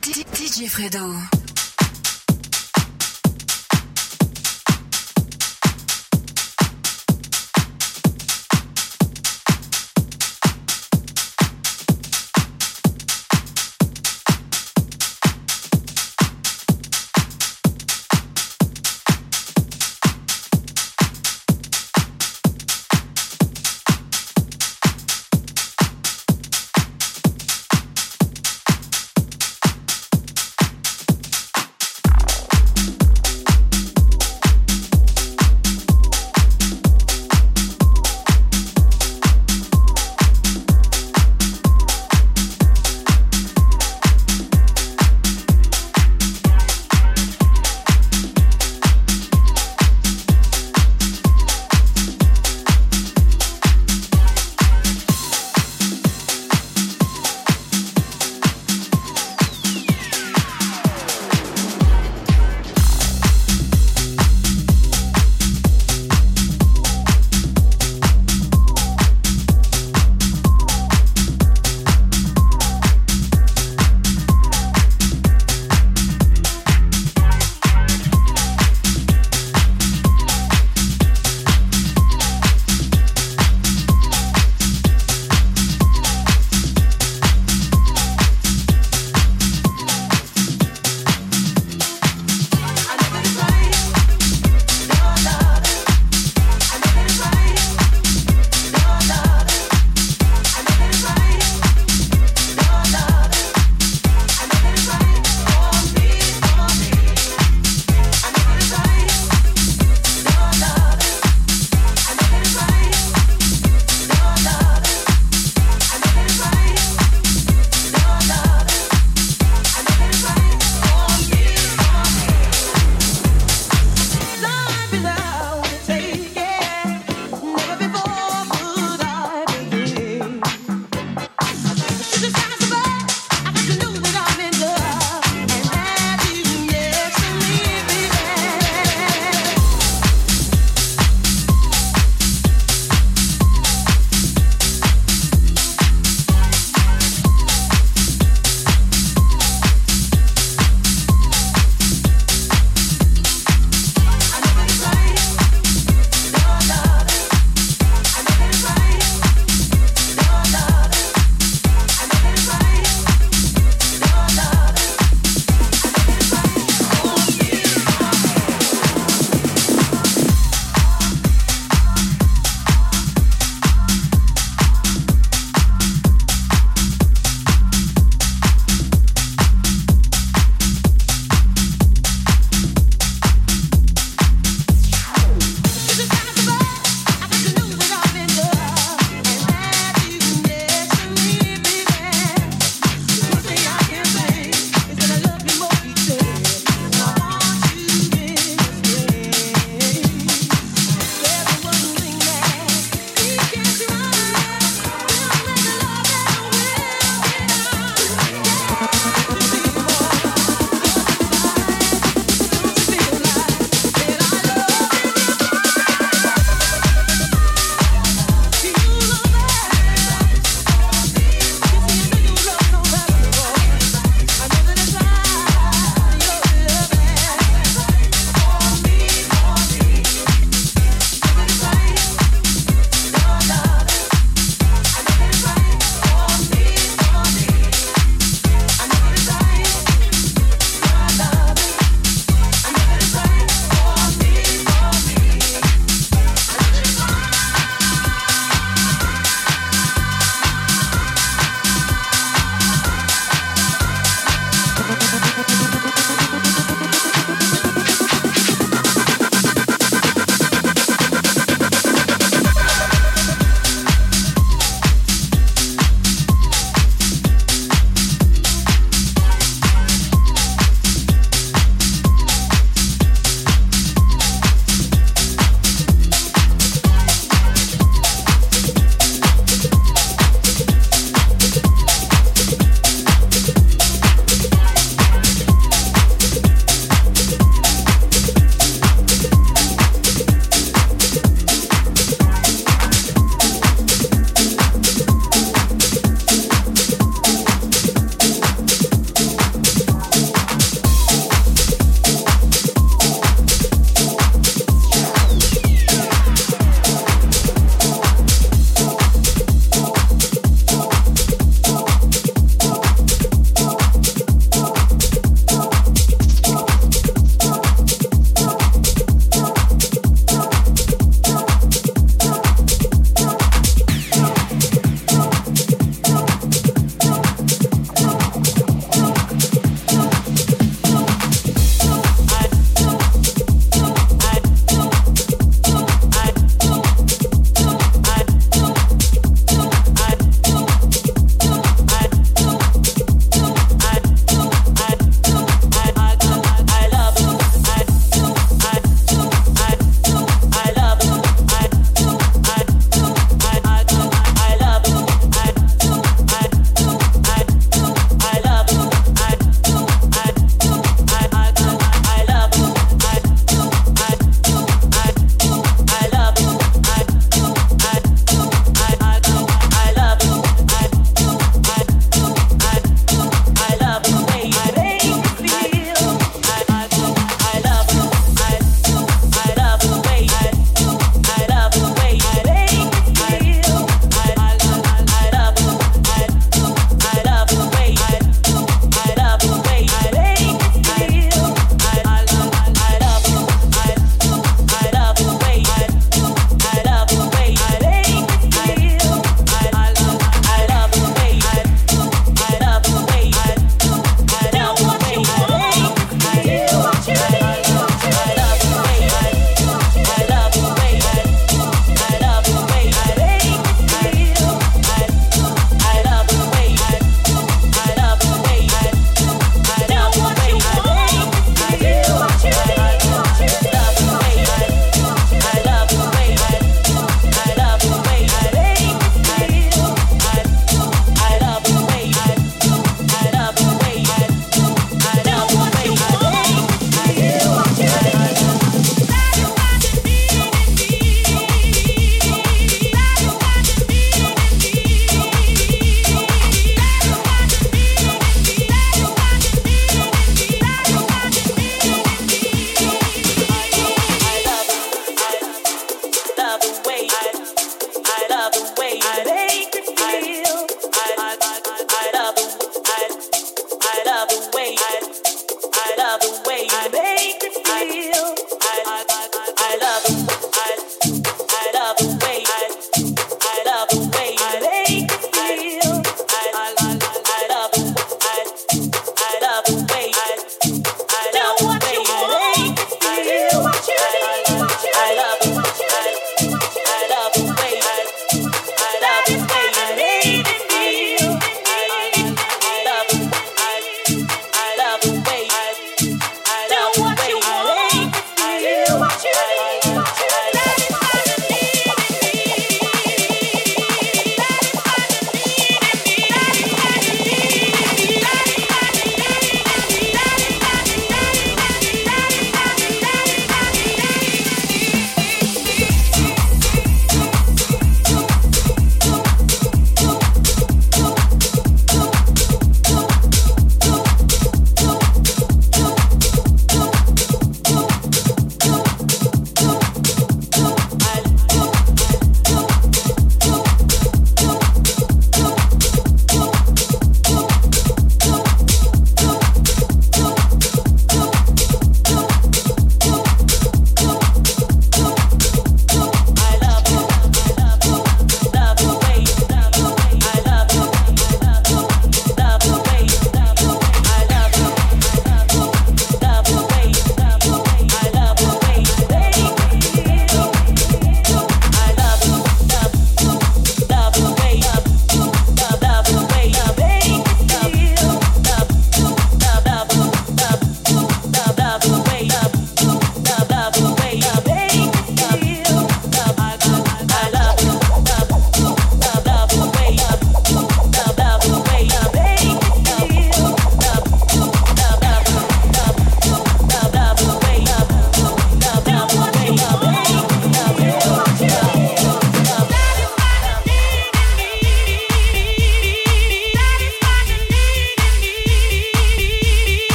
DJ Fredo.